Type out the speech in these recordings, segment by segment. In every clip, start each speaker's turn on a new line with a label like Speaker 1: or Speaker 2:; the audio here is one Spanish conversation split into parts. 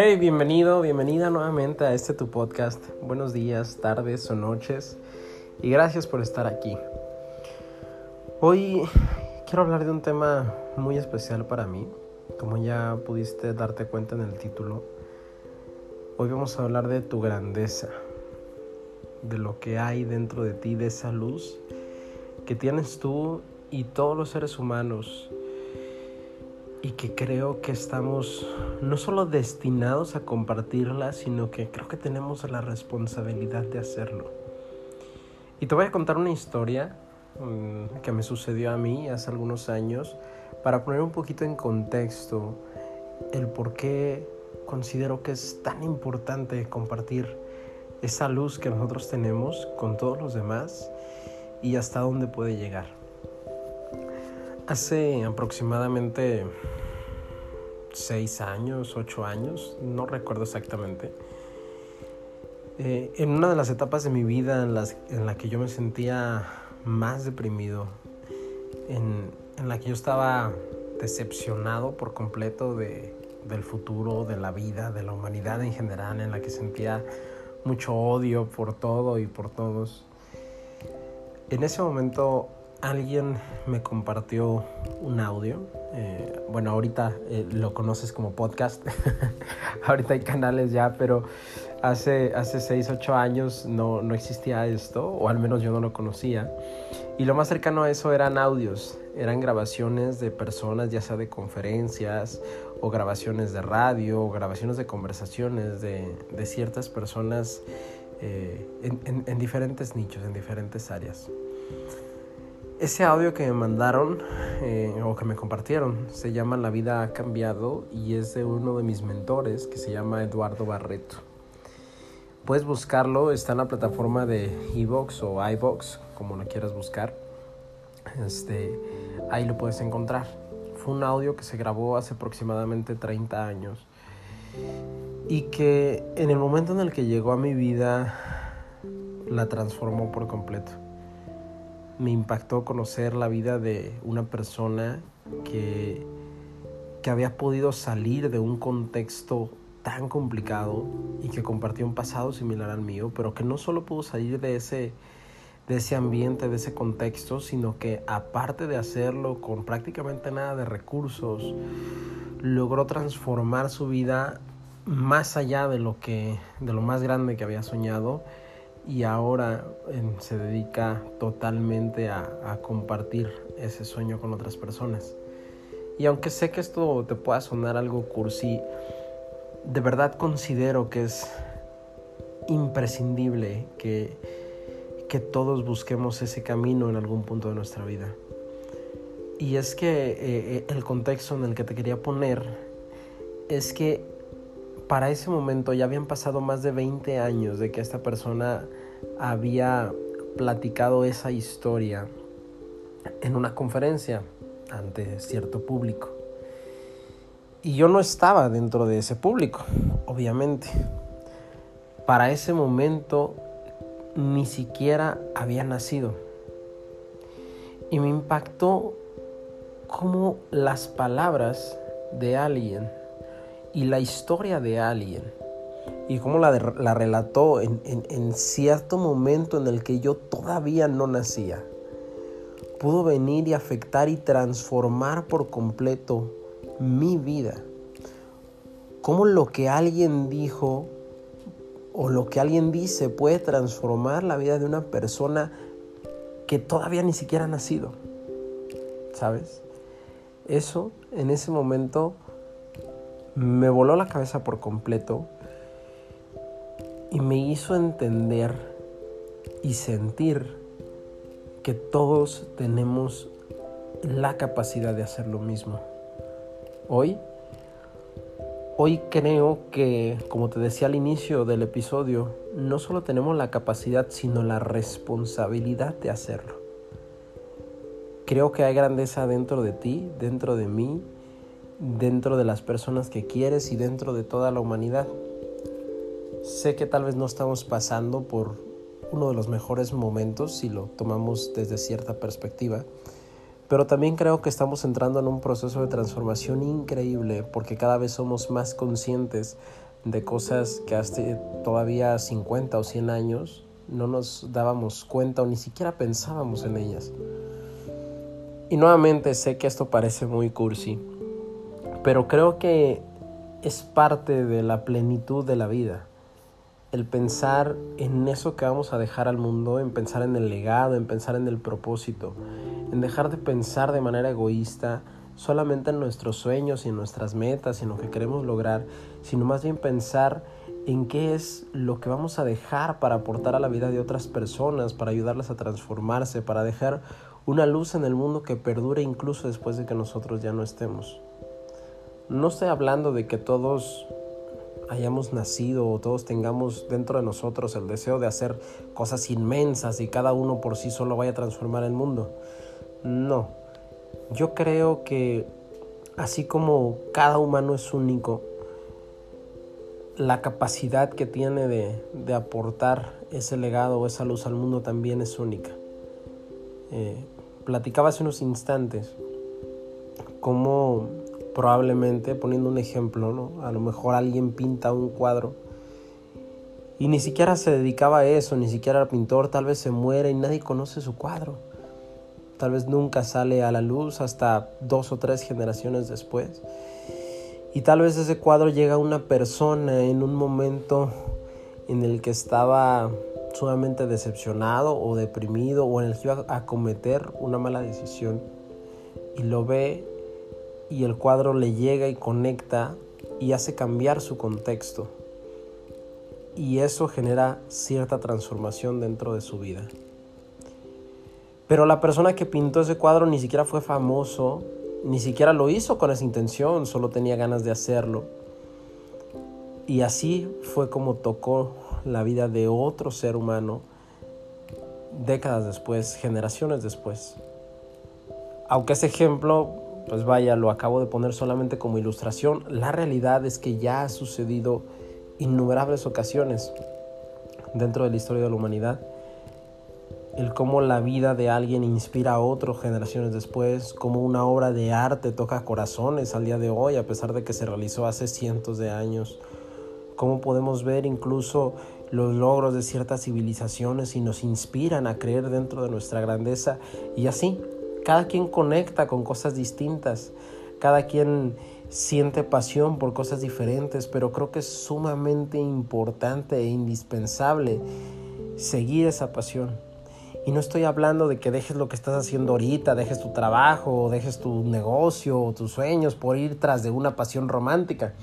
Speaker 1: Hey, bienvenido, bienvenida nuevamente a este tu podcast. Buenos días, tardes o noches y gracias por estar aquí. Hoy quiero hablar de un tema muy especial para mí, como ya pudiste darte cuenta en el título. Hoy vamos a hablar de tu grandeza, de lo que hay dentro de ti, de esa luz que tienes tú y todos los seres humanos que creo que estamos no solo destinados a compartirla, sino que creo que tenemos la responsabilidad de hacerlo. Y te voy a contar una historia mm, que me sucedió a mí hace algunos años para poner un poquito en contexto el por qué considero que es tan importante compartir esa luz que nosotros tenemos con todos los demás y hasta dónde puede llegar. Hace aproximadamente seis años, ocho años, no recuerdo exactamente, eh, en una de las etapas de mi vida en, las, en la que yo me sentía más deprimido, en, en la que yo estaba decepcionado por completo de, del futuro, de la vida, de la humanidad en general, en la que sentía mucho odio por todo y por todos. En ese momento alguien me compartió un audio. Eh, bueno, ahorita eh, lo conoces como podcast. ahorita hay canales ya, pero hace, hace 6, 8 años no, no existía esto, o al menos yo no lo conocía. Y lo más cercano a eso eran audios, eran grabaciones de personas, ya sea de conferencias, o grabaciones de radio, o grabaciones de conversaciones de, de ciertas personas eh, en, en, en diferentes nichos, en diferentes áreas. Ese audio que me mandaron eh, o que me compartieron se llama La vida ha cambiado y es de uno de mis mentores que se llama Eduardo Barreto. Puedes buscarlo, está en la plataforma de Evox o iVox, como lo quieras buscar. Este, ahí lo puedes encontrar. Fue un audio que se grabó hace aproximadamente 30 años y que en el momento en el que llegó a mi vida la transformó por completo me impactó conocer la vida de una persona que, que había podido salir de un contexto tan complicado y que compartió un pasado similar al mío, pero que no solo pudo salir de ese, de ese ambiente, de ese contexto, sino que aparte de hacerlo con prácticamente nada de recursos, logró transformar su vida más allá de lo que de lo más grande que había soñado y ahora se dedica totalmente a, a, compartir ese sueño con otras personas. Y aunque sé que esto te pueda sonar algo cursi, de verdad considero que es imprescindible que, que todos busquemos ese camino en algún punto de nuestra vida. Y es que eh, eh el contexto en el que te quería poner es que para ese momento ya habían pasado más de 20 años de que esta persona había platicado esa historia en una conferencia ante cierto público. Y yo no estaba dentro de ese público, obviamente. Para ese momento ni siquiera había nacido. Y me impactó cómo las palabras de alguien y la historia de alguien y cómo la, la relató en, en, en cierto momento en el que yo todavía no nacía, pudo venir y afectar y transformar por completo mi vida. Cómo lo que alguien dijo o lo que alguien dice puede transformar la vida de una persona que todavía ni siquiera ha nacido. ¿Sabes? Eso en ese momento me voló la cabeza por completo y me hizo entender y sentir que todos tenemos la capacidad de hacer lo mismo. Hoy, hoy creo que, como te decía al inicio del episodio, no solo tenemos la capacidad, sino la responsabilidad de hacerlo. Creo que hay grandeza dentro de ti, dentro de mí, dentro de las personas que quieres y dentro de toda la humanidad. Sé que tal vez no estamos pasando por uno de los mejores momentos si lo tomamos desde cierta perspectiva, pero también creo que estamos entrando en un proceso de transformación increíble porque cada vez somos más conscientes de cosas que hace todavía 50 o 100 años no nos dábamos cuenta o ni siquiera pensábamos en ellas. Y nuevamente sé que esto parece muy cursi, pero creo que es parte de la plenitud de la vida. El pensar en eso que vamos a dejar al mundo, en pensar en el legado, en pensar en el propósito, en dejar de pensar de manera egoísta solamente en nuestros sueños y en nuestras metas y en lo que queremos lograr, sino más bien pensar en qué es lo que vamos a dejar para aportar a la vida de otras personas, para ayudarlas a transformarse, para dejar una luz en el mundo que perdure incluso después de que nosotros ya no estemos. No estoy hablando de que todos hayamos nacido o todos tengamos dentro de nosotros el deseo de hacer cosas inmensas y cada uno por sí solo vaya a transformar el mundo. No, yo creo que así como cada humano es único, la capacidad que tiene de, aportar ese legado o esa luz al mundo también es única. Eh, platicaba hace unos instantes cómo probablemente, poniendo un ejemplo, ¿no? a lo mejor alguien pinta un cuadro y ni siquiera se dedicaba a eso, ni siquiera era pintor, tal vez se muere y nadie conoce su cuadro. Tal vez nunca sale a la luz hasta dos o tres generaciones después. Y tal vez ese cuadro llega a una persona en un momento en el que estaba sumamente decepcionado o deprimido o en el que iba a cometer una mala decisión y lo ve y el cuadro le llega y conecta y hace cambiar su contexto. Y eso genera cierta transformación dentro de su vida. Pero la persona que pintó ese cuadro ni siquiera fue famoso, ni siquiera lo hizo con esa intención, solo tenía ganas de hacerlo. Y así fue como tocó la vida de otro ser humano décadas después, generaciones después. Aunque ese ejemplo pues vaya, lo acabo de poner solamente como ilustración. La realidad es que ya ha sucedido innumerables ocasiones dentro de la historia de la humanidad. El cómo la vida de alguien inspira a otras generaciones después, cómo una obra de arte toca corazones al día de hoy, a pesar de que se realizó hace cientos de años. Cómo podemos ver incluso los logros de ciertas civilizaciones y nos inspiran a creer dentro de nuestra grandeza. Y así, cada quien conecta con cosas distintas, cada quien siente pasión por cosas diferentes, pero creo que es sumamente importante e indispensable seguir esa pasión. Y no estoy hablando de que dejes lo que estás haciendo ahorita, dejes tu trabajo, dejes tu negocio tus sueños por ir tras de una pasión romántica.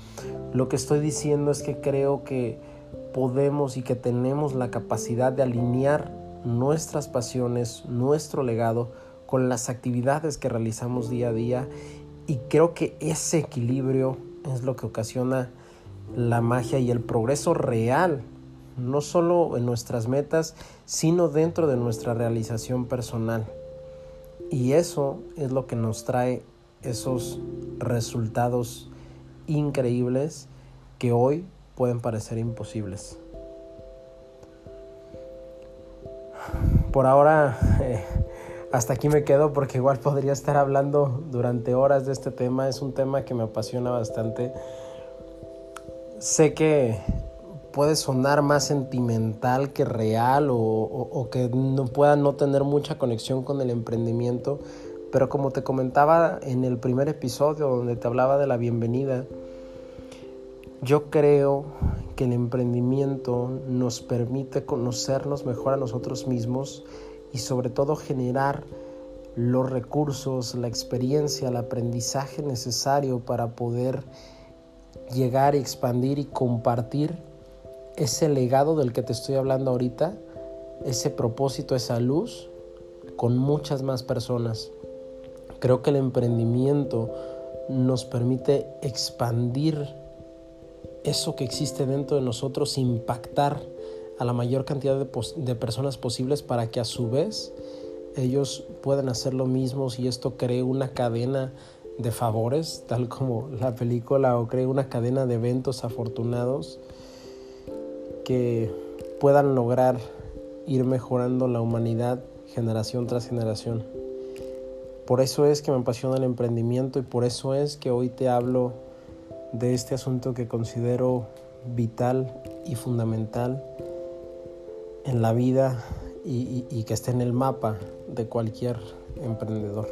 Speaker 1: Lo que estoy diciendo es que creo que podemos y que tenemos la capacidad de alinear nuestras pasiones, nuestro legado, con las actividades que realizamos día a día y creo que ese equilibrio es lo que ocasiona la magia y el progreso real, no solo en nuestras metas, sino dentro de nuestra realización personal. Y eso es lo que nos trae esos resultados increíbles que hoy pueden parecer imposibles. Por ahora... Eh, hasta aquí me quedo porque igual podría estar hablando durante horas de este tema. Es un tema que me apasiona bastante. Sé que puede sonar más sentimental que real o, que no pueda no tener mucha conexión con el emprendimiento, pero como te comentaba en el primer episodio donde te hablaba de la bienvenida, yo creo que el emprendimiento nos permite conocernos mejor a nosotros mismos y sobre todo generar los recursos, la experiencia, el aprendizaje necesario para poder llegar, expandir y compartir ese legado del que te estoy hablando ahorita, ese propósito, esa luz, con muchas más personas. Creo que el emprendimiento nos permite expandir eso que existe dentro de nosotros, impactar a la mayor cantidad de, personas posibles para que a su vez ellos puedan hacer lo mismo y esto cree una cadena de favores, tal como la película, o cree una cadena de eventos afortunados que puedan lograr ir mejorando la humanidad generación tras generación. Por eso es que me apasiona el emprendimiento y por eso es que hoy te hablo de este asunto que considero vital y fundamental en la vida y, que esté en el mapa de cualquier emprendedor.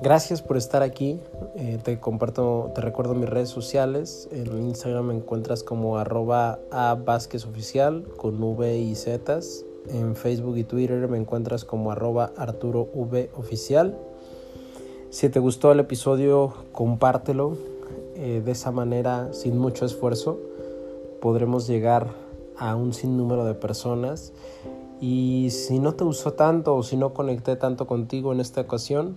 Speaker 1: Gracias por estar aquí. Eh, te comparto, te recuerdo mis redes sociales. En Instagram me encuentras como arroba a Oficial con V y Z. En Facebook y Twitter me encuentras como arroba Arturo V Oficial. Si te gustó el episodio, compártelo. Eh, de esa manera, sin mucho esfuerzo, podremos llegar a un sinnúmero de personas. Y si no te gustó tanto o si no conecté tanto contigo en esta ocasión,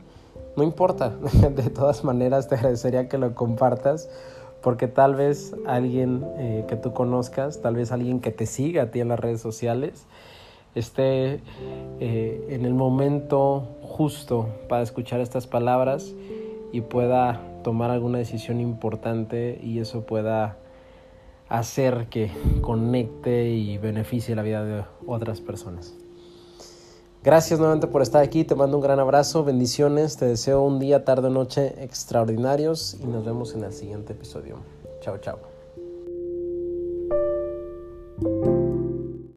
Speaker 1: no importa, de todas maneras te agradecería que lo compartas porque tal vez alguien eh, que tú conozcas, tal vez alguien que te siga a ti en las redes sociales, esté eh, en el momento justo para escuchar estas palabras y pueda tomar alguna decisión importante y eso pueda hacer que conecte y beneficie la vida de otras personas. Gracias nuevamente por estar aquí, te mando un gran abrazo, bendiciones, te deseo un día, tarde o noche extraordinarios y nos vemos en el siguiente episodio. Chao, chao.